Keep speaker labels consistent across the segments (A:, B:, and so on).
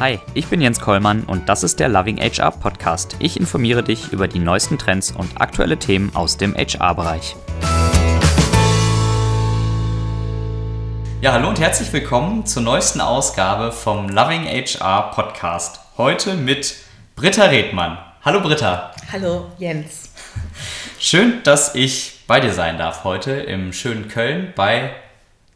A: Hi, ich bin Jens Kollmann und das ist der Loving HR Podcast. Ich informiere dich über die neuesten Trends und aktuelle Themen aus dem HR-Bereich. Ja, hallo und herzlich willkommen zur neuesten Ausgabe vom Loving HR Podcast. Heute mit Britta Redmann. Hallo Britta.
B: Hallo Jens.
A: Schön, dass ich bei dir sein darf heute im schönen Köln bei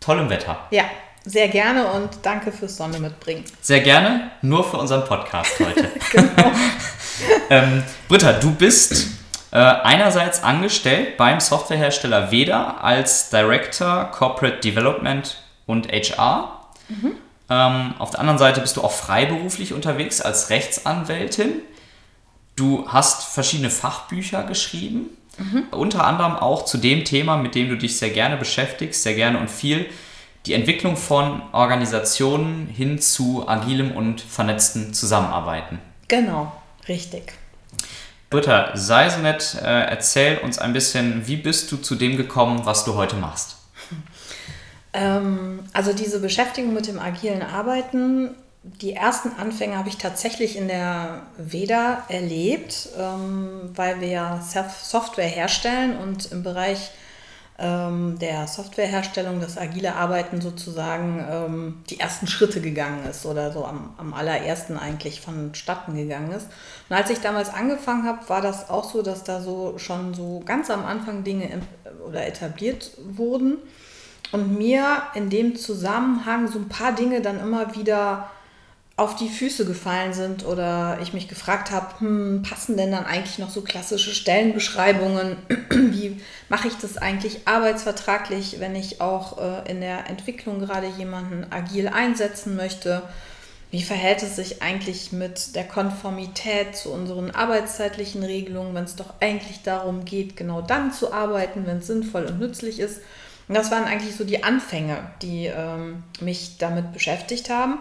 A: tollem Wetter.
B: Ja, sehr gerne und danke fürs Sonne mitbringen.
A: Sehr gerne, nur für unseren Podcast heute. genau. ähm, Britta, du bist äh, einerseits angestellt beim Softwarehersteller Veda als Director Corporate Development und HR. Mhm. Ähm, auf der anderen Seite bist du auch freiberuflich unterwegs als Rechtsanwältin. Du hast verschiedene Fachbücher geschrieben, mhm. unter anderem auch zu dem Thema, mit dem du dich sehr gerne beschäftigst, sehr gerne und viel, die Entwicklung von Organisationen hin zu agilem und vernetzten Zusammenarbeiten.
B: Genau, richtig.
A: Britta, sei so nett, äh, erzähl uns ein bisschen, wie bist du zu dem gekommen, was du heute machst?
B: Ähm, also diese Beschäftigung mit dem agilen Arbeiten, die ersten Anfänge habe ich tatsächlich in der Veda erlebt, ähm, weil wir ja Software herstellen und im Bereich ähm, der Softwareherstellung das agile Arbeiten sozusagen ähm, die ersten Schritte gegangen ist oder so am, am allerersten eigentlich vonstatten gegangen ist. Und als ich damals angefangen habe, war das auch so, dass da so schon so ganz am Anfang Dinge oder etabliert wurden und mir in dem Zusammenhang so ein paar Dinge dann immer wieder auf die Füße gefallen sind oder ich mich gefragt habe, hm, passen denn dann eigentlich noch so klassische Stellenbeschreibungen? Wie mache ich das eigentlich arbeitsvertraglich, wenn ich auch äh, in der Entwicklung gerade jemanden agil einsetzen möchte? Wie verhält es sich eigentlich mit der Konformität zu unseren arbeitszeitlichen Regelungen, wenn es doch eigentlich darum geht, genau dann zu arbeiten, wenn es sinnvoll und nützlich ist? Und das waren eigentlich so die Anfänge, die ähm, mich damit beschäftigt haben.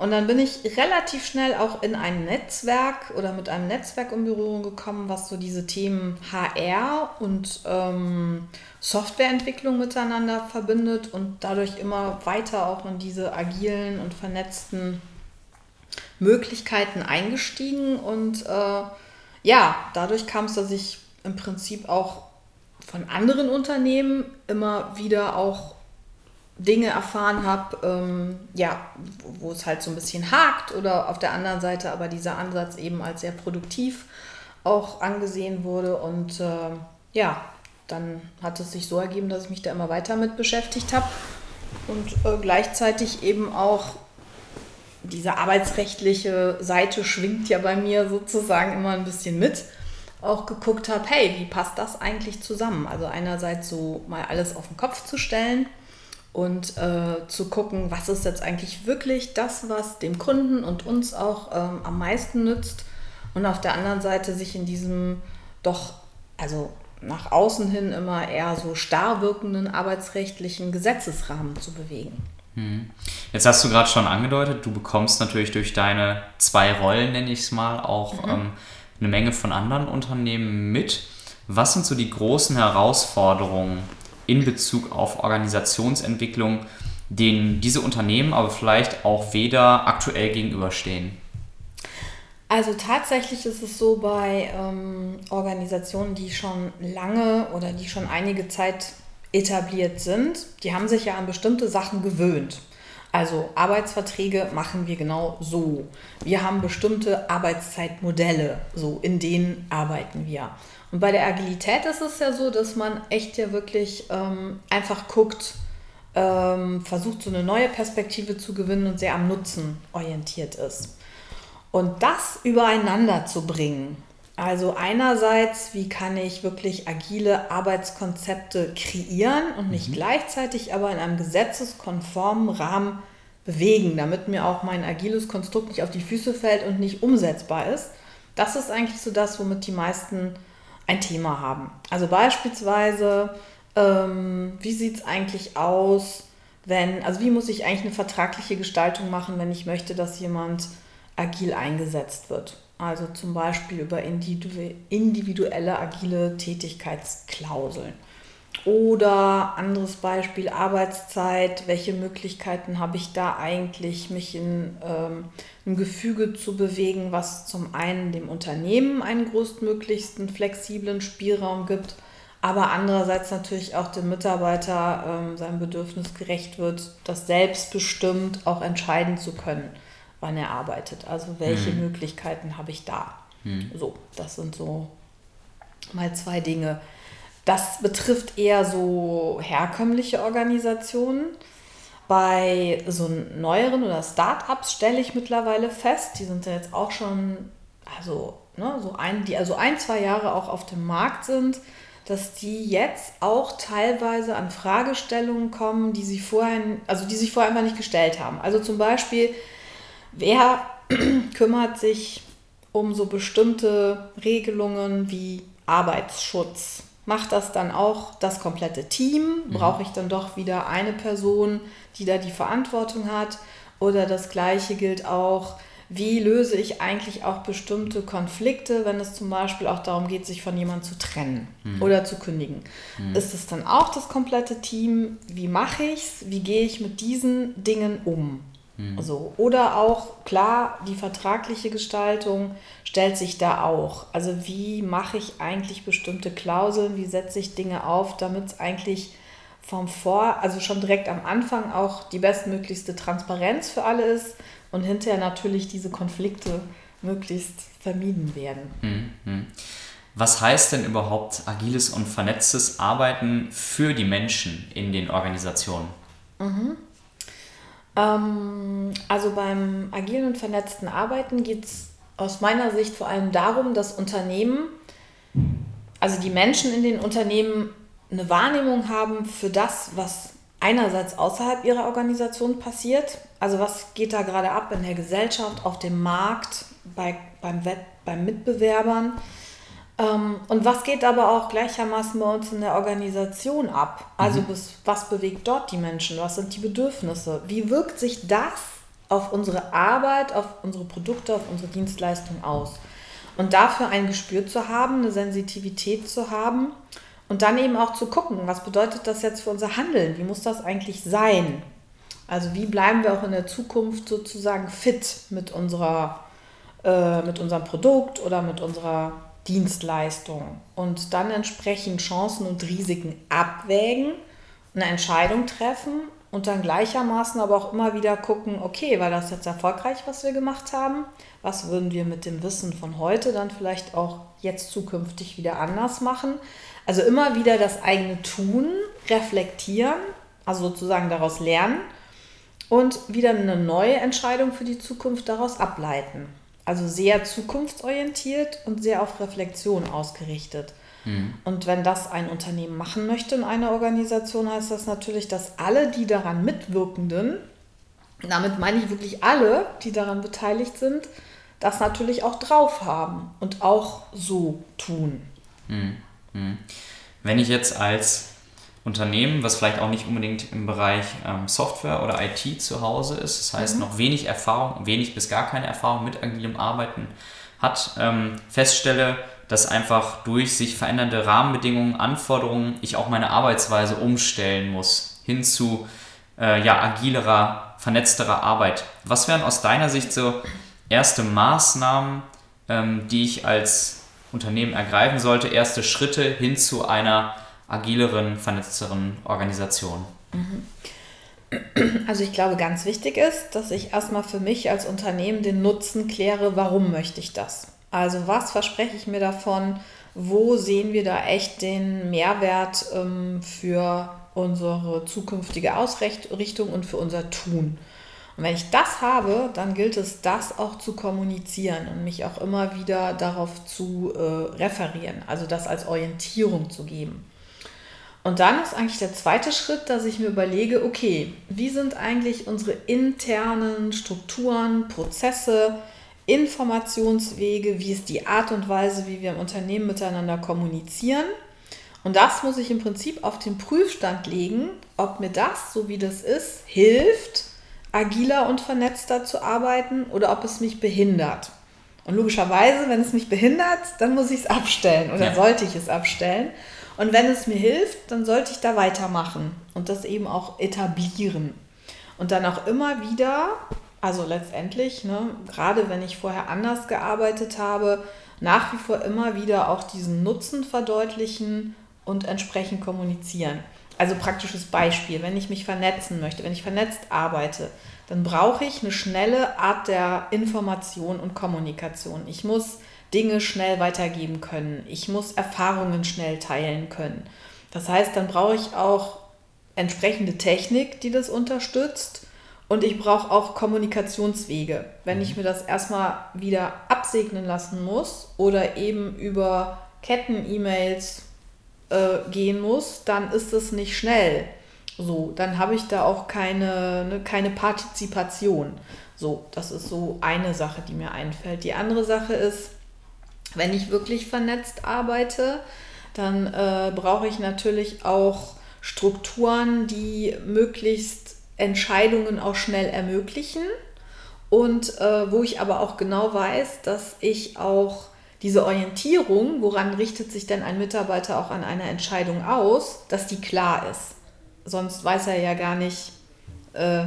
B: Und dann bin ich relativ schnell auch in ein Netzwerk oder mit einem Netzwerk in Berührung gekommen, was so diese Themen HR und ähm, Softwareentwicklung miteinander verbindet und dadurch immer weiter auch in diese agilen und vernetzten Möglichkeiten eingestiegen. Und äh, ja, dadurch kam es, dass ich im Prinzip auch von anderen Unternehmen immer wieder auch Dinge erfahren habe, ähm, ja, wo, es halt so ein bisschen hakt oder auf der anderen Seite aber dieser Ansatz eben als sehr produktiv auch angesehen wurde und äh, ja, dann hat es sich so ergeben, dass ich mich da immer weiter mit beschäftigt habe und äh, gleichzeitig eben auch diese arbeitsrechtliche Seite schwingt ja bei mir sozusagen immer ein bisschen mit. Auch geguckt habe, hey, wie passt das eigentlich zusammen? Also einerseits so mal alles auf den Kopf zu stellen und äh, zu gucken, was ist jetzt eigentlich wirklich das, was dem Kunden und uns auch ähm, am meisten nützt und auf der anderen Seite sich in diesem doch, also nach außen hin immer eher so starr wirkenden arbeitsrechtlichen Gesetzesrahmen zu bewegen.
A: Hm. Jetzt hast du gerade schon angedeutet, du bekommst natürlich durch deine zwei Rollen, nenne ich es mal, auch mhm. ähm, eine Menge von anderen Unternehmen mit. Was sind so die großen Herausforderungen, in Bezug auf Organisationsentwicklung, denen diese Unternehmen aber vielleicht auch weder aktuell gegenüberstehen?
B: Also tatsächlich ist es so bei ähm, Organisationen, die schon lange oder die schon einige Zeit etabliert sind, die haben sich ja an bestimmte Sachen gewöhnt. Also Arbeitsverträge machen wir genau so. Wir haben bestimmte Arbeitszeitmodelle, so in denen arbeiten wir. Und bei der Agilität ist es ja so, dass man echt ja wirklich ähm, einfach guckt, ähm, versucht so eine neue Perspektive zu gewinnen und sehr am Nutzen orientiert ist. Und das übereinander zu bringen, also einerseits, wie kann ich wirklich agile Arbeitskonzepte kreieren und mich mhm. gleichzeitig aber in einem gesetzeskonformen Rahmen bewegen, damit mir auch mein agiles Konstrukt nicht auf die Füße fällt und nicht umsetzbar ist. Das ist eigentlich so das, womit die meisten ein Thema haben. Also beispielsweise, ähm, wie sieht es eigentlich aus, wenn, also wie muss ich eigentlich eine vertragliche Gestaltung machen, wenn ich möchte, dass jemand agil eingesetzt wird? Also zum Beispiel über individuelle agile Tätigkeitsklauseln. Oder anderes Beispiel, Arbeitszeit. Welche Möglichkeiten habe ich da eigentlich, mich in ähm, einem Gefüge zu bewegen, was zum einen dem Unternehmen einen größtmöglichsten flexiblen Spielraum gibt, aber andererseits natürlich auch dem Mitarbeiter ähm, seinem Bedürfnis gerecht wird, das selbstbestimmt auch entscheiden zu können, wann er arbeitet. Also welche mhm. Möglichkeiten habe ich da? Mhm. So, das sind so mal zwei Dinge. Das betrifft eher so herkömmliche Organisationen. Bei so neueren oder Startups stelle ich mittlerweile fest, die sind ja jetzt auch schon, also, ne, so ein, die also ein, zwei Jahre auch auf dem Markt sind, dass die jetzt auch teilweise an Fragestellungen kommen, die sie vorher, also die sich vorher einfach nicht gestellt haben. Also zum Beispiel, wer kümmert sich um so bestimmte Regelungen wie Arbeitsschutz? Macht das dann auch das komplette Team? Mhm. Brauche ich dann doch wieder eine Person, die da die Verantwortung hat? Oder das gleiche gilt auch, wie löse ich eigentlich auch bestimmte Konflikte, wenn es zum Beispiel auch darum geht, sich von jemandem zu trennen mhm. oder zu kündigen? Mhm. Ist es dann auch das komplette Team? Wie mache ich es? Wie gehe ich mit diesen Dingen um? Mhm. So. Oder auch, klar, die vertragliche Gestaltung stellt sich da auch. Also wie mache ich eigentlich bestimmte Klauseln, wie setze ich Dinge auf, damit es eigentlich vom Vor, also schon direkt am Anfang auch die bestmöglichste Transparenz für alle ist und hinterher natürlich diese Konflikte möglichst vermieden werden.
A: Mhm. Was heißt denn überhaupt agiles und vernetztes Arbeiten für die Menschen in den Organisationen?
B: Mhm. Ähm, also beim agilen und vernetzten Arbeiten geht es aus meiner Sicht vor allem darum, dass Unternehmen, also die Menschen in den Unternehmen eine Wahrnehmung haben für das, was einerseits außerhalb ihrer Organisation passiert. Also was geht da gerade ab in der Gesellschaft, auf dem Markt, bei, beim, Wett, beim Mitbewerbern. Ähm, und was geht aber auch gleichermaßen bei uns in der Organisation ab? Also mhm. was bewegt dort die Menschen? Was sind die Bedürfnisse? Wie wirkt sich das auf unsere Arbeit, auf unsere Produkte, auf unsere Dienstleistung aus? Und dafür ein Gespür zu haben, eine Sensitivität zu haben und dann eben auch zu gucken, was bedeutet das jetzt für unser Handeln? Wie muss das eigentlich sein? Also wie bleiben wir auch in der Zukunft sozusagen fit mit, unserer, äh, mit unserem Produkt oder mit unserer Dienstleistung und dann entsprechend Chancen und Risiken abwägen, eine Entscheidung treffen und dann gleichermaßen aber auch immer wieder gucken, okay, war das jetzt erfolgreich, was wir gemacht haben? Was würden wir mit dem Wissen von heute dann vielleicht auch jetzt zukünftig wieder anders machen? Also immer wieder das eigene Tun reflektieren, also sozusagen daraus lernen und wieder eine neue Entscheidung für die Zukunft daraus ableiten. Also sehr zukunftsorientiert und sehr auf Reflexion ausgerichtet. Mhm. Und wenn das ein Unternehmen machen möchte in einer Organisation, heißt das natürlich, dass alle die daran Mitwirkenden, damit meine ich wirklich alle, die daran beteiligt sind, das natürlich auch drauf haben und auch so tun.
A: Mhm. mhm. Wenn ich jetzt als Unternehmen, was vielleicht auch nicht unbedingt im Bereich ähm, Software oder IT zu Hause ist, das heißt mhm. noch wenig Erfahrung, wenig bis gar keine Erfahrung mit agilem Arbeiten hat, ähm, feststelle, dass einfach durch sich verändernde Rahmenbedingungen, Anforderungen ich auch meine Arbeitsweise umstellen muss hin zu äh, ja, agilerer, vernetzterer Arbeit. Was wären aus deiner Sicht so erste Maßnahmen, ähm, die ich als Unternehmen ergreifen sollte, erste Schritte hin zu einer agileren, vernetzteren Organisation?
B: Also ich glaube, ganz wichtig ist, dass ich erstmal für mich als Unternehmen den Nutzen kläre, warum möchte ich das? Also was verspreche ich mir davon? Wo sehen wir da echt den Mehrwert ähm, für unsere zukünftige Ausrichtung und für unser Tun? Und wenn ich das habe, dann gilt es, das auch zu kommunizieren und mich auch immer wieder darauf zu äh, referieren, also das als Orientierung zu geben. Und dann ist eigentlich der zweite Schritt, dass ich mir überlege, okay, wie sind eigentlich unsere internen Strukturen, Prozesse, Informationswege, wie ist die Art und Weise, wie wir im Unternehmen miteinander kommunizieren. Und das muss ich im Prinzip auf den Prüfstand legen, ob mir das, so wie das ist, hilft, agiler und vernetzter zu arbeiten oder ob es mich behindert. Und logischerweise, wenn es mich behindert, dann muss ich es abstellen oder ja. sollte ich es abstellen. Und wenn es mir hilft, dann sollte ich da weitermachen und das eben auch etablieren. Und dann auch immer wieder, also letztendlich, ne, gerade wenn ich vorher anders gearbeitet habe, nach wie vor immer wieder auch diesen Nutzen verdeutlichen und entsprechend kommunizieren. Also praktisches Beispiel, wenn ich mich vernetzen möchte, wenn ich vernetzt arbeite, dann brauche ich eine schnelle Art der Information und Kommunikation. Ich muss Dinge schnell weitergeben können. Ich muss Erfahrungen schnell teilen können. Das heißt, dann brauche ich auch entsprechende Technik, die das unterstützt. Und ich brauche auch Kommunikationswege. Wenn ich mhm. mir das erstmal wieder absegnen lassen muss oder eben über Ketten-E-Mails äh, gehen muss, dann ist es nicht schnell. So, dann habe ich da auch keine, ne, keine Partizipation. So, das ist so eine Sache, die mir einfällt. Die andere Sache ist, wenn ich wirklich vernetzt arbeite, dann äh, brauche ich natürlich auch Strukturen, die möglichst Entscheidungen auch schnell ermöglichen und äh, wo ich aber auch genau weiß, dass ich auch diese Orientierung, woran richtet sich denn ein Mitarbeiter auch an einer Entscheidung aus, dass die klar ist. Sonst weiß er ja gar nicht, äh,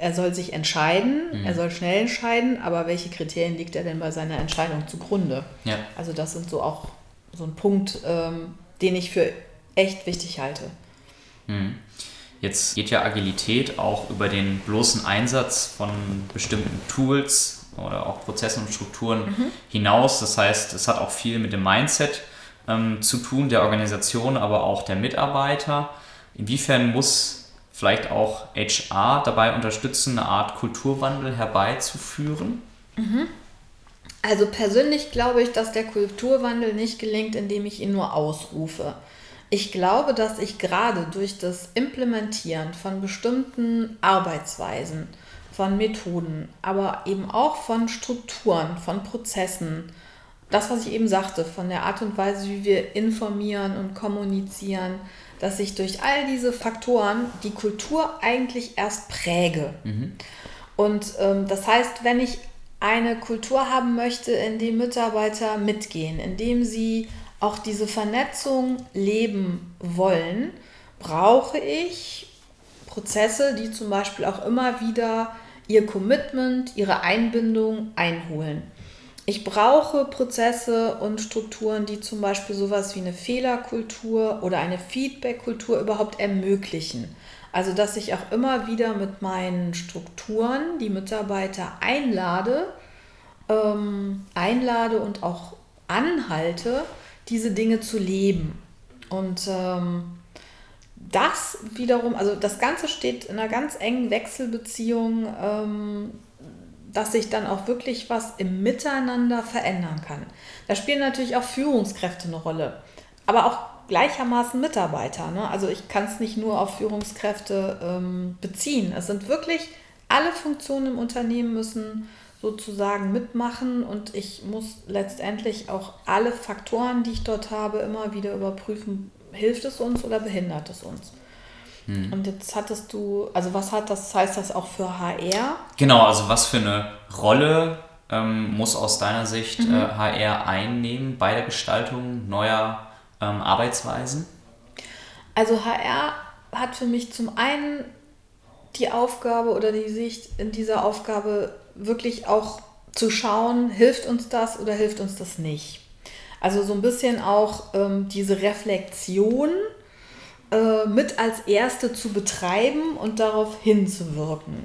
B: er soll sich entscheiden, mhm. er soll schnell entscheiden, aber welche Kriterien liegt er denn bei seiner Entscheidung zugrunde? Ja. Also das sind so auch so ein Punkt, ähm, den ich für echt wichtig halte.
A: Mhm. Jetzt geht ja Agilität auch über den bloßen Einsatz von bestimmten Tools oder auch Prozessen und Strukturen mhm. hinaus. Das heißt, es hat auch viel mit dem Mindset ähm, zu tun, der Organisation, aber auch der Mitarbeiter. Inwiefern muss vielleicht auch HR dabei unterstützen, eine Art Kulturwandel herbeizuführen?
B: Mhm. Also persönlich glaube ich, dass der Kulturwandel nicht gelingt, indem ich ihn nur ausrufe. Ich glaube, dass ich gerade durch das Implementieren von bestimmten Arbeitsweisen, von Methoden, aber eben auch von Strukturen, von Prozessen, das, was ich eben sagte, von der Art und Weise, wie wir informieren und kommunizieren, dass ich durch all diese Faktoren die Kultur eigentlich erst präge. Mhm. Und ähm, das heißt, wenn ich eine Kultur haben möchte, in dem Mitarbeiter mitgehen, in dem sie auch diese Vernetzung leben wollen, brauche ich Prozesse, die zum Beispiel auch immer wieder ihr Commitment, ihre Einbindung einholen. Ich brauche Prozesse und Strukturen, die zum Beispiel sowas wie eine Fehlerkultur oder eine Feedbackkultur überhaupt ermöglichen. Also dass ich auch immer wieder mit meinen Strukturen die Mitarbeiter einlade, ähm, einlade und auch anhalte, diese Dinge zu leben. Und ähm, das wiederum, also das Ganze steht in einer ganz engen Wechselbeziehung, ähm, dass sich dann auch wirklich was im Miteinander verändern kann. Da spielen natürlich auch Führungskräfte eine Rolle, aber auch gleichermaßen Mitarbeiter. Ne? Also ich kann es nicht nur auf Führungskräfte ähm, beziehen. Es sind wirklich alle Funktionen im Unternehmen müssen sozusagen mitmachen und ich muss letztendlich auch alle Faktoren, die ich dort habe, immer wieder überprüfen, hilft es uns oder behindert es uns. Hm. Und jetzt hattest du, also was hat das, heißt das auch für HR?
A: Genau, also was für eine Rolle ähm, muss aus deiner Sicht mhm. äh, HR einnehmen bei der Gestaltung neuer ähm, Arbeitsweisen?
B: Also HR hat für mich zum einen die Aufgabe oder die Sicht in dieser Aufgabe wirklich auch zu schauen, hilft uns das oder hilft uns das nicht. Also so ein bisschen auch ähm, diese Reflexion äh, mit als erste zu betreiben und darauf hinzuwirken.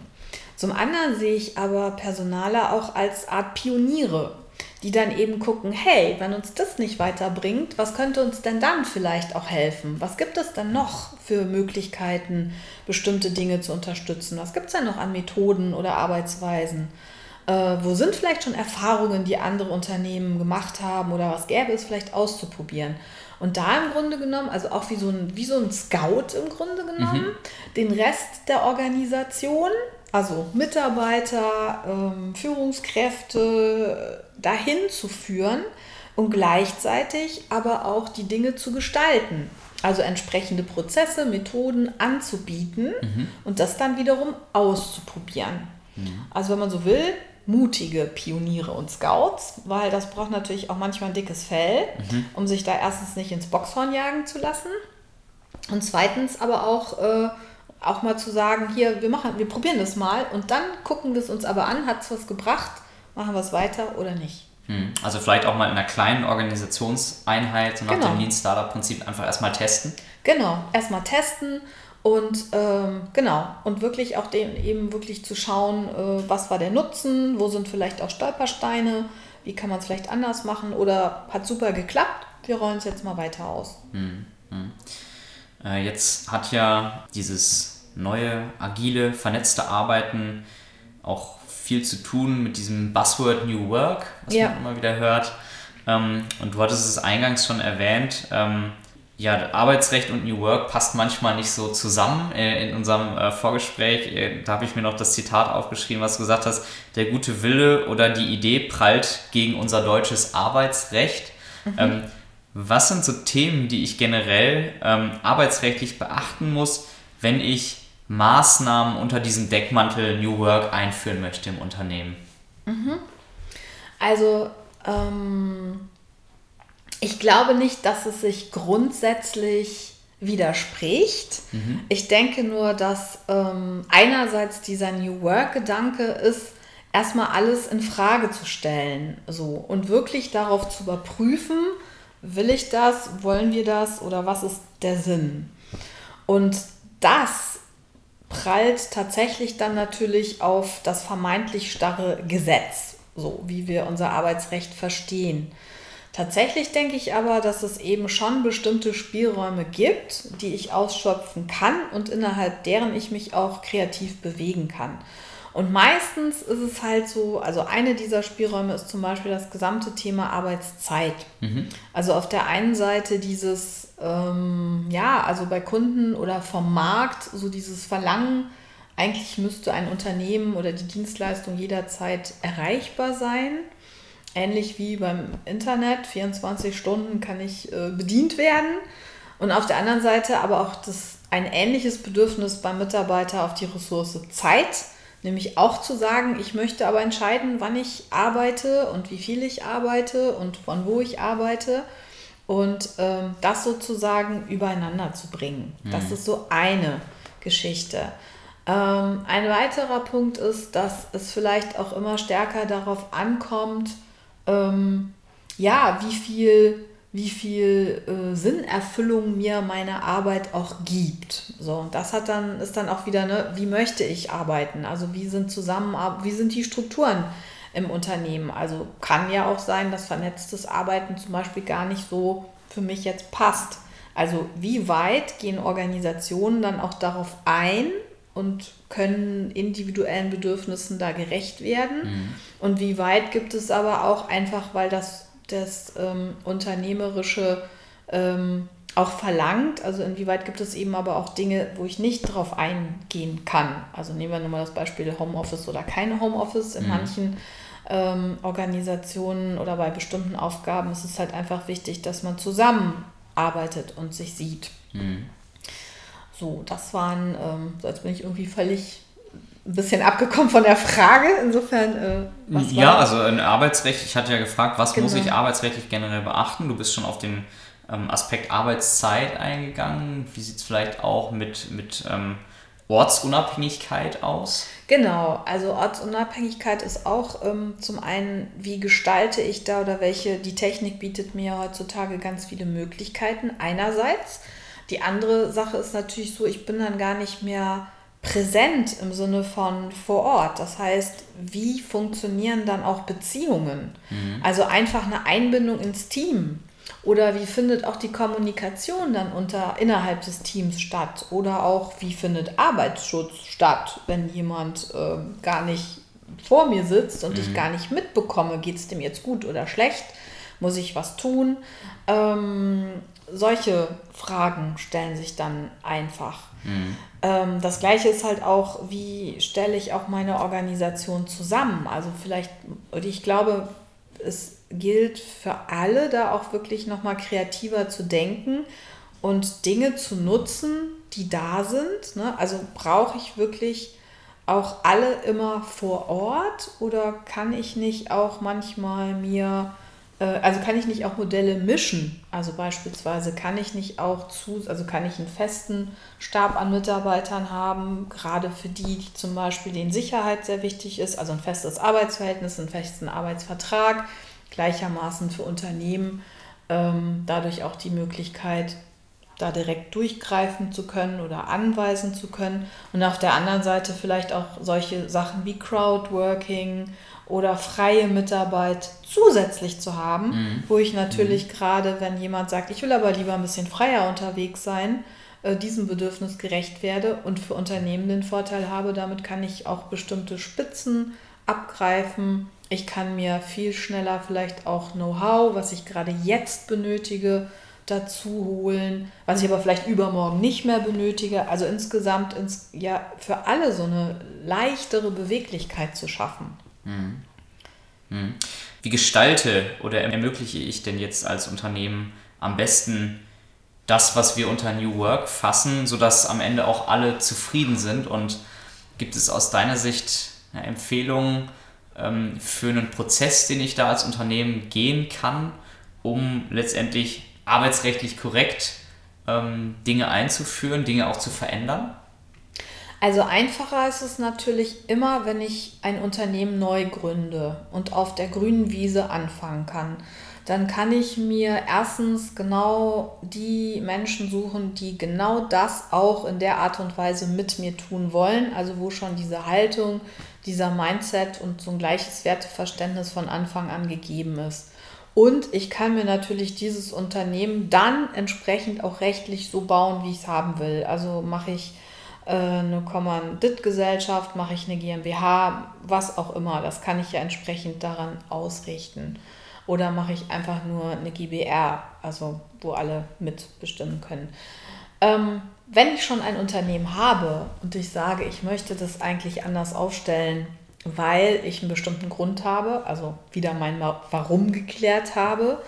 B: Zum anderen sehe ich aber Personaler auch als Art Pioniere, die dann eben gucken, hey, wenn uns das nicht weiterbringt, was könnte uns denn dann vielleicht auch helfen? Was gibt es dann noch für Möglichkeiten, bestimmte Dinge zu unterstützen? Was gibt es denn noch an Methoden oder Arbeitsweisen? Äh, wo sind vielleicht schon Erfahrungen, die andere Unternehmen gemacht haben oder was gäbe es vielleicht auszuprobieren? Und da im Grunde genommen, also auch wie so ein, wie so ein Scout im Grunde genommen, mhm. den Rest der Organisation, also Mitarbeiter, ähm, Führungskräfte dahin zu führen und gleichzeitig aber auch die Dinge zu gestalten. Also entsprechende Prozesse, Methoden anzubieten mhm. und das dann wiederum auszuprobieren. Mhm. Also wenn man so will, mutige Pioniere und Scouts, weil das braucht natürlich auch manchmal ein dickes Fell, mhm. um sich da erstens nicht ins Boxhorn jagen zu lassen und zweitens aber auch, äh, auch mal zu sagen, hier, wir machen, wir probieren das mal und dann gucken wir es uns aber an, hat es was gebracht, machen wir es weiter oder nicht.
A: Hm. Also vielleicht auch mal in einer kleinen Organisationseinheit, so nach genau. dem Lean Startup Prinzip einfach erstmal testen.
B: Genau, erstmal testen und ähm, genau, und wirklich auch dem eben wirklich zu schauen, äh, was war der Nutzen, wo sind vielleicht auch Stolpersteine, wie kann man es vielleicht anders machen oder hat super geklappt, wir rollen es jetzt mal weiter aus. Hm. Hm.
A: Äh, jetzt hat ja dieses neue, agile, vernetzte Arbeiten auch viel zu tun mit diesem Buzzword New Work, was ja. man immer wieder hört. Ähm, und du hattest es eingangs schon erwähnt. Ähm, ja, Arbeitsrecht und New Work passt manchmal nicht so zusammen. Äh, in unserem äh, Vorgespräch, äh, da habe ich mir noch das Zitat aufgeschrieben, was du gesagt hast, der gute Wille oder die Idee prallt gegen unser deutsches Arbeitsrecht. Mhm. Ähm, was sind so Themen, die ich generell ähm, arbeitsrechtlich beachten muss, wenn ich Maßnahmen unter diesem Deckmantel New Work einführen möchte im Unternehmen?
B: Mhm. Also ähm, ich glaube nicht, dass es sich grundsätzlich widerspricht. Mhm. Ich denke nur, dass ähm, einerseits dieser New Work-Gedanke ist, erstmal alles in Frage zu stellen so, und wirklich darauf zu überprüfen, will ich das, wollen wir das oder was ist der Sinn? Und das prallt tatsächlich dann natürlich auf das vermeintlich starre Gesetz, so wie wir unser Arbeitsrecht verstehen. Tatsächlich denke ich aber, dass es eben schon bestimmte Spielräume gibt, die ich ausschöpfen kann und innerhalb deren ich mich auch kreativ bewegen kann. Und meistens ist es halt so, also eine dieser Spielräume ist zum Beispiel das gesamte Thema Arbeitszeit. Mhm. Also auf der einen Seite dieses, ähm, ja, also bei Kunden oder vom Markt, so dieses Verlangen, eigentlich müsste ein Unternehmen oder die Dienstleistung jederzeit erreichbar sein. Ähnlich wie beim Internet, 24 Stunden kann ich äh, bedient werden. Und auf der anderen Seite aber auch das, ein ähnliches Bedürfnis beim Mitarbeiter auf die Ressource Zeit Nämlich auch zu sagen, ich möchte aber entscheiden, wann ich arbeite und wie viel ich arbeite und von wo ich arbeite und ähm, das sozusagen übereinander zu bringen. Mhm. Das ist so eine Geschichte. Ähm, ein weiterer Punkt ist, dass es vielleicht auch immer stärker darauf ankommt, ähm, ja, wie viel wie viel äh, Sinnerfüllung mir meine Arbeit auch gibt. So, und das hat dann, ist dann auch wieder, ne, wie möchte ich arbeiten? Also wie sind zusammen, wie sind die Strukturen im Unternehmen? Also kann ja auch sein, dass vernetztes Arbeiten zum Beispiel gar nicht so für mich jetzt passt. Also wie weit gehen Organisationen dann auch darauf ein und können individuellen Bedürfnissen da gerecht werden? Mhm. Und wie weit gibt es aber auch einfach, weil das das ähm, Unternehmerische ähm, auch verlangt. Also inwieweit gibt es eben aber auch Dinge, wo ich nicht drauf eingehen kann. Also nehmen wir nochmal das Beispiel Homeoffice oder keine Homeoffice. In mhm. manchen ähm, Organisationen oder bei bestimmten Aufgaben ist es halt einfach wichtig, dass man zusammenarbeitet und sich sieht. Mhm. So, das waren, ähm, so als bin ich irgendwie völlig ein bisschen abgekommen von der Frage. Insofern, äh,
A: was Ja, war also in Arbeitsrecht, ich hatte ja gefragt, was genau. muss ich arbeitsrechtlich generell beachten? Du bist schon auf den ähm, Aspekt Arbeitszeit eingegangen. Wie sieht es vielleicht auch mit, mit ähm, Ortsunabhängigkeit aus?
B: Genau, also Ortsunabhängigkeit ist auch ähm, zum einen, wie gestalte ich da oder welche, die Technik bietet mir heutzutage ganz viele Möglichkeiten einerseits. Die andere Sache ist natürlich so, ich bin dann gar nicht mehr präsent im Sinne von vor Ort. Das heißt, wie funktionieren dann auch Beziehungen? Mhm. Also einfach eine Einbindung ins Team. Oder wie findet auch die Kommunikation dann unter, innerhalb des Teams statt? Oder auch, wie findet Arbeitsschutz statt, wenn jemand äh, gar nicht vor mir sitzt und mhm. ich gar nicht mitbekomme, geht es dem jetzt gut oder schlecht? Muss ich was tun? Ähm, solche Fragen stellen sich dann einfach. Mhm. Ähm, das gleiche ist halt auch, wie stelle ich auch meine Organisation zusammen? Also vielleicht, ich glaube, es gilt für alle, da auch wirklich nochmal kreativer zu denken und Dinge zu nutzen, die da sind. Ne? Also brauche ich wirklich auch alle immer vor Ort oder kann ich nicht auch manchmal mir, also kann ich nicht auch Modelle mischen? Also beispielsweise kann ich nicht auch zu, also kann ich einen festen Stab an Mitarbeitern haben, gerade für die, die zum Beispiel denen Sicherheit sehr wichtig ist, also ein festes Arbeitsverhältnis, einen festen Arbeitsvertrag, gleichermaßen für Unternehmen ähm, dadurch auch die Möglichkeit, da direkt durchgreifen zu können oder anweisen zu können. Und auf der anderen Seite vielleicht auch solche Sachen wie Crowdworking oder freie Mitarbeit zusätzlich zu haben, mhm. wo ich natürlich mhm. gerade, wenn jemand sagt, ich will aber lieber ein bisschen freier unterwegs sein, äh, diesem Bedürfnis gerecht werde und für Unternehmen den Vorteil habe, damit kann ich auch bestimmte Spitzen abgreifen. Ich kann mir viel schneller vielleicht auch Know-how, was ich gerade jetzt benötige, dazu holen, was ich aber vielleicht übermorgen nicht mehr benötige. Also insgesamt ins, ja, für alle so eine leichtere Beweglichkeit zu schaffen. Mhm.
A: Mhm. Wie gestalte oder ermögliche ich denn jetzt als Unternehmen am besten das, was wir unter New Work fassen, sodass am Ende auch alle zufrieden sind? Und gibt es aus deiner Sicht Empfehlungen ähm, für einen Prozess, den ich da als Unternehmen gehen kann, um letztendlich arbeitsrechtlich korrekt ähm, Dinge einzuführen, Dinge auch zu verändern?
B: Also einfacher ist es natürlich immer, wenn ich ein Unternehmen neu gründe und auf der grünen Wiese anfangen kann. Dann kann ich mir erstens genau die Menschen suchen, die genau das auch in der Art und Weise mit mir tun wollen. Also wo schon diese Haltung, dieser Mindset und so ein gleiches Werteverständnis von Anfang an gegeben ist. Und ich kann mir natürlich dieses Unternehmen dann entsprechend auch rechtlich so bauen, wie ich es haben will. Also mache ich eine Kommanditgesellschaft, mache ich eine GmbH, was auch immer. Das kann ich ja entsprechend daran ausrichten. Oder mache ich einfach nur eine GBR, also wo alle mitbestimmen können. Ähm, wenn ich schon ein Unternehmen habe und ich sage, ich möchte das eigentlich anders aufstellen, weil ich einen bestimmten Grund habe, also wieder mein Warum geklärt habe,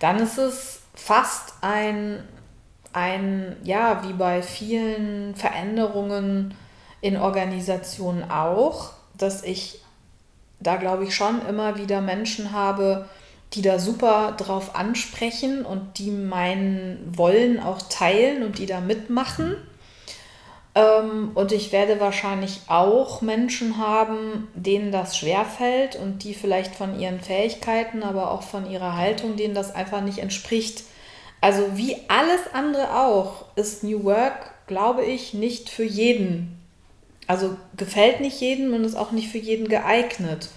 B: dann ist es fast ein, ein, ja, wie bei vielen Veränderungen in Organisationen auch, dass ich da glaube ich schon immer wieder Menschen habe, die da super drauf ansprechen und die meinen Wollen auch teilen und die da mitmachen. Ähm, und ich werde wahrscheinlich auch Menschen haben, denen das schwerfällt und die vielleicht von ihren Fähigkeiten, aber auch von ihrer Haltung, denen das einfach nicht entspricht. Also wie alles andere auch ist New Work, glaube ich, nicht für jeden. Also gefällt nicht jedem und ist auch nicht für jeden geeignet.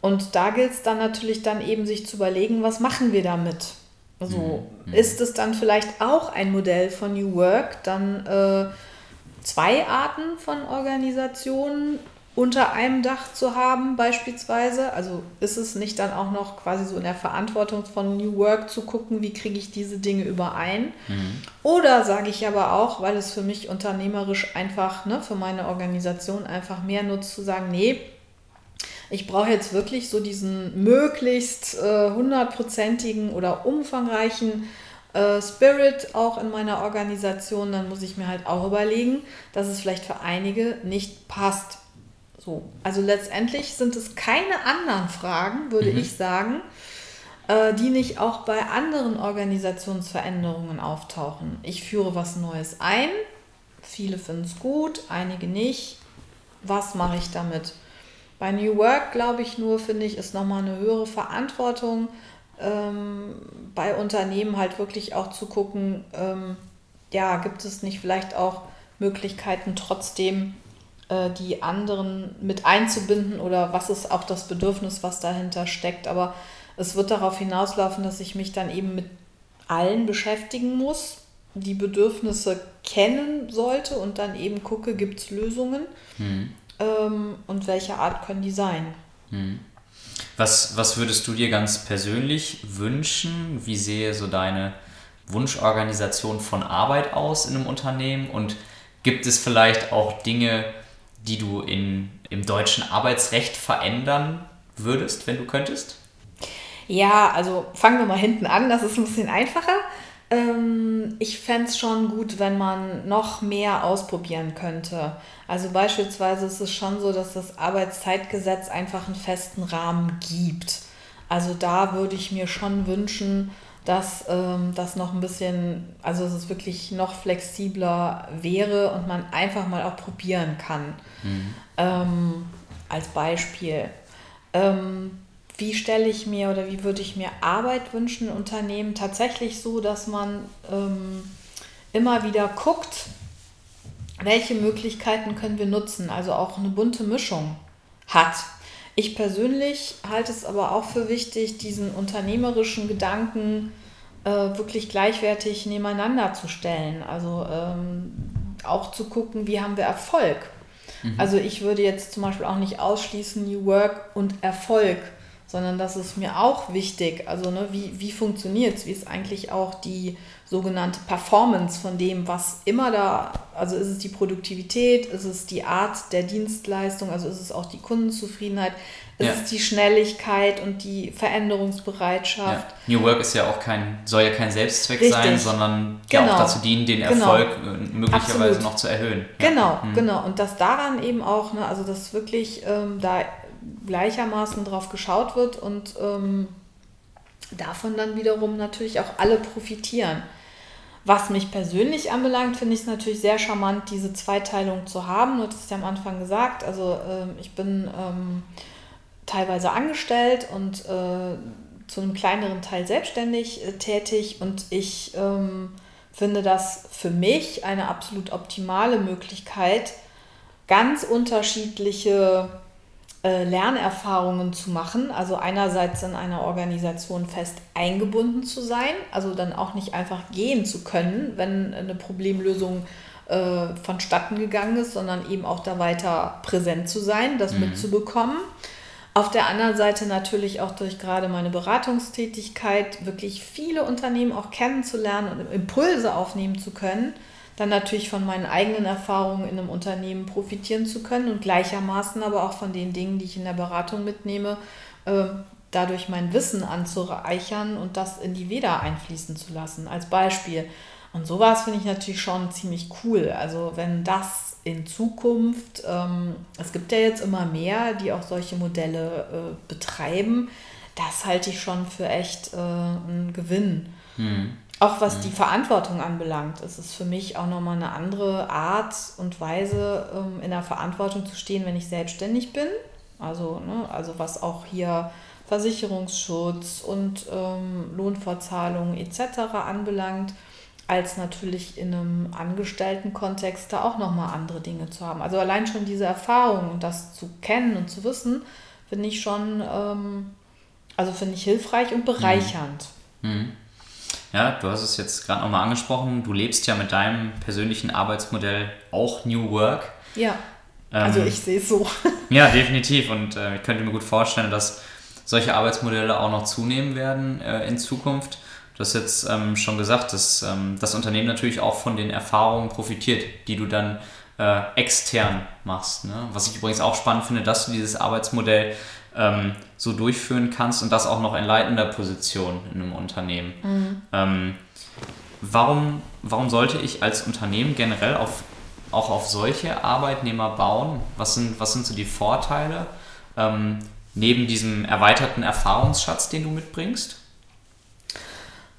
B: Und da gilt es dann natürlich dann eben sich zu überlegen, was machen wir damit? Also mhm. ist es dann vielleicht auch ein Modell von New Work, dann äh, zwei Arten von Organisationen unter einem Dach zu haben, beispielsweise? Also ist es nicht dann auch noch quasi so in der Verantwortung von New Work zu gucken, wie kriege ich diese Dinge überein? Mhm. Oder sage ich aber auch, weil es für mich unternehmerisch einfach, ne, für meine Organisation einfach mehr nutzt, zu sagen, nee, ich brauche jetzt wirklich so diesen möglichst äh, hundertprozentigen äh, oder umfangreichen äh, Spirit auch in meiner Organisation, dann muss ich mir halt auch überlegen, dass es vielleicht für einige nicht passt. So. Also letztendlich sind es keine anderen Fragen, würde mhm. ich sagen, äh, die nicht auch bei anderen Organisationsveränderungen auftauchen. Ich führe was Neues ein, viele finden es gut, einige nicht. Was mache ich damit? Bei New Work glaube ich nur, finde ich, ist nochmal eine höhere Verantwortung ähm, bei Unternehmen halt wirklich auch zu gucken, ähm, ja, gibt es nicht vielleicht auch Möglichkeiten trotzdem die anderen mit einzubinden oder was ist auch das Bedürfnis, was dahinter steckt. Aber es wird darauf hinauslaufen, dass ich mich dann eben mit allen beschäftigen muss, die Bedürfnisse kennen sollte und dann eben gucke, gibt es Lösungen hm. ähm, und welche Art können die sein. Hm.
A: Was, was würdest du dir ganz persönlich wünschen? Wie sehe so deine Wunschorganisation von Arbeit aus in einem Unternehmen? Und gibt es vielleicht auch Dinge, die du in, im deutschen Arbeitsrecht verändern würdest, wenn du könntest?
B: Ja, also fangen wir mal hinten an, das ist ein bisschen einfacher. Ähm, ich fände es schon gut, wenn man noch mehr ausprobieren könnte. Also beispielsweise ist es schon so, dass das Arbeitszeitgesetz einfach einen festen Rahmen gibt. Also da würde ich mir schon wünschen, dass ähm, das noch ein bisschen, also dass es wirklich noch flexibler wäre und man einfach mal auch probieren kann. Mhm. Ähm, als Beispiel. Ähm, wie stelle ich mir oder wie würde ich mir Arbeit wünschen in Unternehmen? Tatsächlich so, dass man ähm, immer wieder guckt, welche Möglichkeiten können wir nutzen, also auch eine bunte Mischung hat. Ich persönlich halte es aber auch für wichtig, diesen unternehmerischen Gedanken äh, wirklich gleichwertig nebeneinander zu stellen. Also ähm, auch zu gucken, wie haben wir Erfolg. Mhm. Also ich würde jetzt zum Beispiel auch nicht ausschließen New Work und Erfolg sondern das ist mir auch wichtig. Also ne, wie, wie funktioniert es? Wie ist eigentlich auch die sogenannte Performance von dem, was immer da, also ist es die Produktivität, ist es die Art der Dienstleistung, also ist es auch die Kundenzufriedenheit, ist ja. es die Schnelligkeit und die Veränderungsbereitschaft.
A: Ja. New Work ist ja auch kein, soll ja kein Selbstzweck Richtig. sein, sondern genau. ja auch dazu dienen, den genau. Erfolg genau. möglicherweise Absolut. noch zu erhöhen.
B: Genau, mhm. genau. Und dass daran eben auch, ne, also dass wirklich ähm, da gleichermaßen drauf geschaut wird und ähm, davon dann wiederum natürlich auch alle profitieren. Was mich persönlich anbelangt, finde ich es natürlich sehr charmant, diese Zweiteilung zu haben. Du hattest ja am Anfang gesagt, also ähm, ich bin ähm, teilweise angestellt und äh, zu einem kleineren Teil selbstständig äh, tätig und ich ähm, finde das für mich eine absolut optimale Möglichkeit, ganz unterschiedliche äh, Lernerfahrungen zu machen. Also einerseits in einer Organisation fest eingebunden zu sein, also dann auch nicht einfach gehen zu können, wenn eine Problemlösung äh, vonstatten gegangen ist, sondern eben auch da weiter präsent zu sein, das mhm. mitzubekommen. Auf der anderen Seite natürlich auch durch gerade meine Beratungstätigkeit wirklich viele Unternehmen auch kennenzulernen und Impulse aufnehmen zu können dann natürlich von meinen eigenen Erfahrungen in einem Unternehmen profitieren zu können und gleichermaßen aber auch von den Dingen, die ich in der Beratung mitnehme, äh, dadurch mein Wissen anzureichern und das in die Veda einfließen zu lassen, als Beispiel. Und sowas finde ich natürlich schon ziemlich cool. Also wenn das in Zukunft, ähm, es gibt ja jetzt immer mehr, die auch solche Modelle äh, betreiben, das halte ich schon für echt äh, einen Gewinn. Hm. Auch was mhm. die Verantwortung anbelangt, ist es für mich auch nochmal eine andere Art und Weise, ähm, in der Verantwortung zu stehen, wenn ich selbstständig bin. Also, ne, also was auch hier Versicherungsschutz und ähm, Lohnfortzahlung etc. anbelangt, als natürlich in einem Angestelltenkontext da auch nochmal andere Dinge zu haben. Also allein schon diese Erfahrung und das zu kennen und zu wissen, finde ich schon, ähm, also finde ich hilfreich und bereichernd. Mhm. Mhm.
A: Ja, du hast es jetzt gerade nochmal angesprochen. Du lebst ja mit deinem persönlichen Arbeitsmodell auch New Work.
B: Ja. Also ähm, ich sehe es so.
A: Ja, definitiv. Und äh, ich könnte mir gut vorstellen, dass solche Arbeitsmodelle auch noch zunehmen werden äh, in Zukunft. Du hast jetzt ähm, schon gesagt, dass ähm, das Unternehmen natürlich auch von den Erfahrungen profitiert, die du dann äh, extern machst. Ne? Was ich übrigens auch spannend finde, dass du dieses Arbeitsmodell ähm, so durchführen kannst und das auch noch in leitender Position in einem Unternehmen. Mhm. Ähm, warum, warum sollte ich als Unternehmen generell auf, auch auf solche Arbeitnehmer bauen? Was sind, was sind so die Vorteile ähm, neben diesem erweiterten Erfahrungsschatz, den du mitbringst?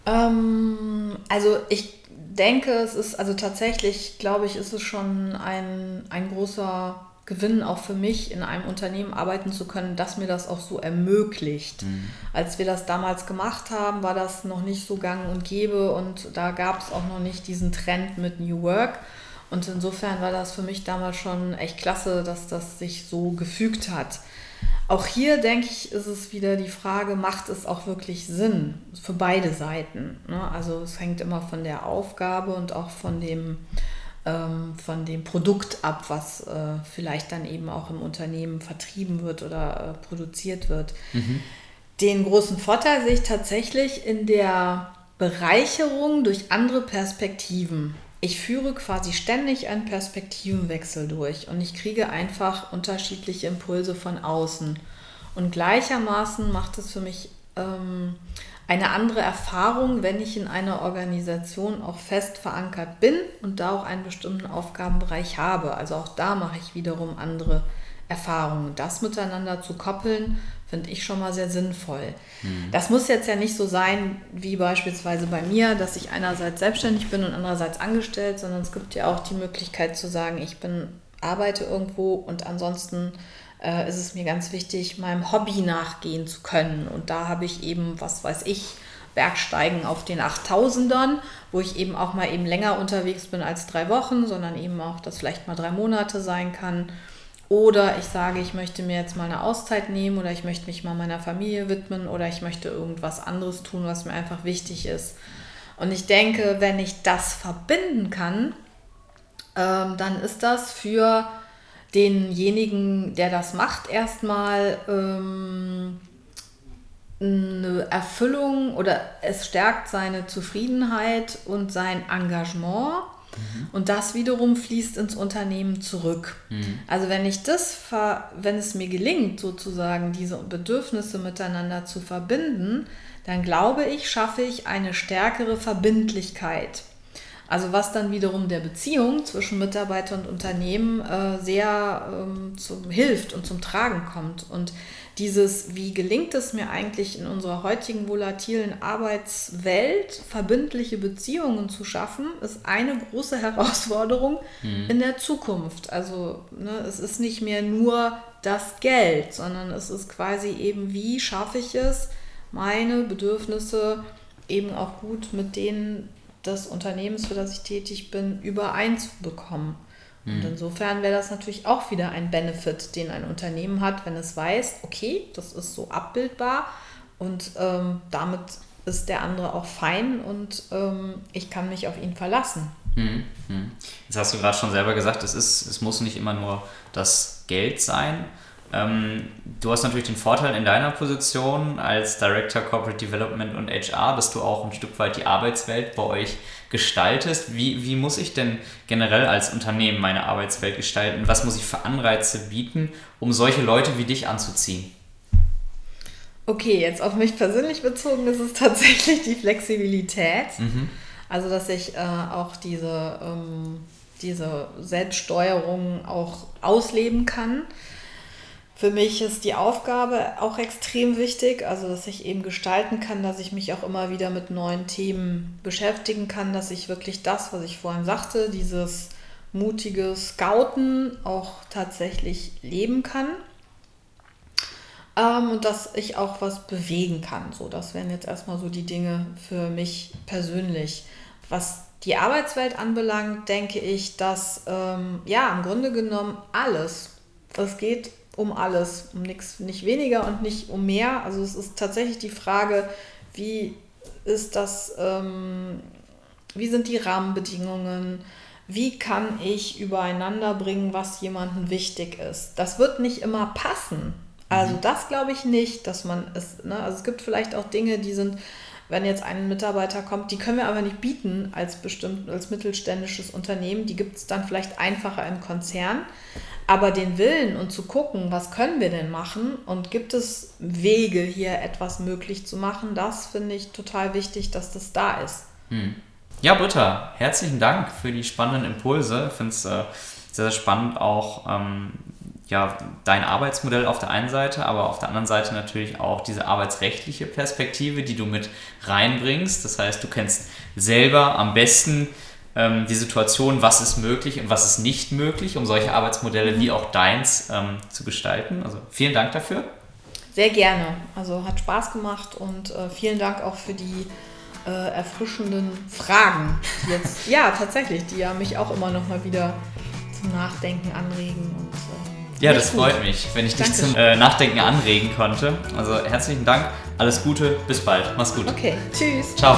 B: Ähm, also ich denke, es ist, also tatsächlich, glaube ich, ist es schon ein, ein großer Gewinn auch für mich, in einem Unternehmen arbeiten zu können, das mir das auch so ermöglicht. Mhm. Als wir das damals gemacht haben, war das noch nicht so gang und gäbe und da gab es auch noch nicht diesen Trend mit New Work. Und insofern war das für mich damals schon echt klasse, dass das sich so gefügt hat. Auch hier denke ich, ist es wieder die Frage, macht es auch wirklich Sinn für beide Seiten? Ne? Also es hängt immer von der Aufgabe und auch von dem ähm, von dem Produkt ab, was äh, vielleicht dann eben auch im Unternehmen vertrieben wird oder äh, produziert wird. Mhm. Den großen Vorteil sehe ich tatsächlich in der Bereicherung durch andere Perspektiven. Ich führe quasi ständig einen Perspektivenwechsel durch und ich kriege einfach unterschiedliche Impulse von außen. Und gleichermaßen macht es für mich ähm, eine andere Erfahrung, wenn ich in einer Organisation auch fest verankert bin und da auch einen bestimmten Aufgabenbereich habe. Also auch da mache ich wiederum andere Erfahrungen. Das miteinander zu koppeln, finde ich schon mal sehr sinnvoll. Mhm. Das muss jetzt ja nicht so sein wie beispielsweise bei mir, dass ich einerseits selbstständig bin und andererseits angestellt, sondern es gibt ja auch die Möglichkeit zu sagen, ich bin arbeite irgendwo und ansonsten äh, ist es mir ganz wichtig, meinem Hobby nachgehen zu können. Und da habe ich eben, was weiß ich, Bergsteigen auf den 8000ern, wo ich eben auch mal eben länger unterwegs bin als drei Wochen, sondern eben auch das vielleicht mal drei Monate sein kann. Oder ich sage, ich möchte mir jetzt mal eine Auszeit nehmen oder ich möchte mich mal meiner Familie widmen oder ich möchte irgendwas anderes tun, was mir einfach wichtig ist. Und ich denke, wenn ich das verbinden kann, ähm, dann ist das für denjenigen, der das macht, erstmal ähm, eine Erfüllung oder es stärkt seine Zufriedenheit und sein Engagement. Mhm. Und das wiederum fließt ins Unternehmen zurück. Mhm. Also wenn ich das, wenn es mir gelingt, sozusagen diese Bedürfnisse miteinander zu verbinden, dann glaube ich, schaffe ich eine stärkere Verbindlichkeit. Also was dann wiederum der Beziehung zwischen Mitarbeiter und Unternehmen äh, sehr ähm, zum, hilft und zum Tragen kommt. Und dieses, wie gelingt es mir eigentlich in unserer heutigen volatilen Arbeitswelt, verbindliche Beziehungen zu schaffen, ist eine große Herausforderung mhm. in der Zukunft. Also ne, es ist nicht mehr nur das Geld, sondern es ist quasi eben, wie schaffe ich es, meine Bedürfnisse eben auch gut mit denen des Unternehmens, für das ich tätig bin, übereinzubekommen. Und mhm. insofern wäre das natürlich auch wieder ein Benefit, den ein Unternehmen hat, wenn es weiß, okay, das ist so abbildbar und ähm, damit ist der andere auch fein und ähm, ich kann mich auf ihn verlassen. Mhm.
A: mhm. Jetzt hast du gerade schon selber gesagt, es, ist, es muss nicht immer nur das Geld sein, ähm, du hast natürlich den Vorteil in deiner Position als Director Corporate Development und HR, dass du auch ein Stück weit die Arbeitswelt bei euch gestaltest. Wie, wie muss ich denn generell als Unternehmen meine Arbeitswelt gestalten? Was muss ich für Anreize bieten, um solche Leute wie dich anzuziehen?
B: Okay, jetzt auf mich persönlich bezogen ist es tatsächlich die Flexibilität. Mhm. Also, dass ich äh, auch diese, ähm, diese Selbststeuerung auch ausleben kann. Für mich ist die Aufgabe auch extrem wichtig, also dass ich eben gestalten kann, dass ich mich auch immer wieder mit neuen Themen beschäftigen kann, dass ich wirklich das, was ich vorhin sagte, dieses mutige Scouten auch tatsächlich leben kann. Ähm, und dass ich auch was bewegen kann. So, das wären jetzt erstmal so die Dinge für mich persönlich. Was die Arbeitswelt anbelangt, denke ich, dass ähm, ja im Grunde genommen alles, es geht um alles, um nichts, nicht weniger und nicht um mehr. Also es ist tatsächlich die Frage, wie ist das, ähm, wie sind die Rahmenbedingungen, wie kann ich übereinander bringen, was jemandem wichtig ist. Das wird nicht immer passen. Also mhm. das glaube ich nicht, dass man es, ne? also es gibt vielleicht auch Dinge, die sind, wenn jetzt ein Mitarbeiter kommt, die können wir aber nicht bieten als bestimmt, als mittelständisches Unternehmen, die gibt es dann vielleicht einfacher im Konzern. Aber den Willen und zu gucken, was können wir denn machen und gibt es Wege, hier etwas möglich zu machen, das finde ich total wichtig, dass das da ist. Hm.
A: Ja, Britta, herzlichen Dank für die spannenden Impulse. Ich finde es äh, sehr, sehr spannend auch ähm, ja, dein Arbeitsmodell auf der einen Seite, aber auf der anderen Seite natürlich auch diese arbeitsrechtliche Perspektive, die du mit reinbringst. Das heißt, du kennst selber am besten ähm, die Situation, was ist möglich und was ist nicht möglich, um solche Arbeitsmodelle wie auch deins ähm, zu gestalten. Also vielen Dank dafür.
B: Sehr gerne. Also hat Spaß gemacht und äh, vielen Dank auch für die äh, erfrischenden Fragen. Jetzt, ja, tatsächlich, die ja mich auch immer noch mal wieder zum Nachdenken anregen. Und,
A: äh, ja, das gut. freut mich, wenn ich Dankeschön. dich zum äh, Nachdenken anregen konnte. Also herzlichen Dank, alles Gute, bis bald. Mach's gut.
B: Okay, tschüss.
A: Ciao.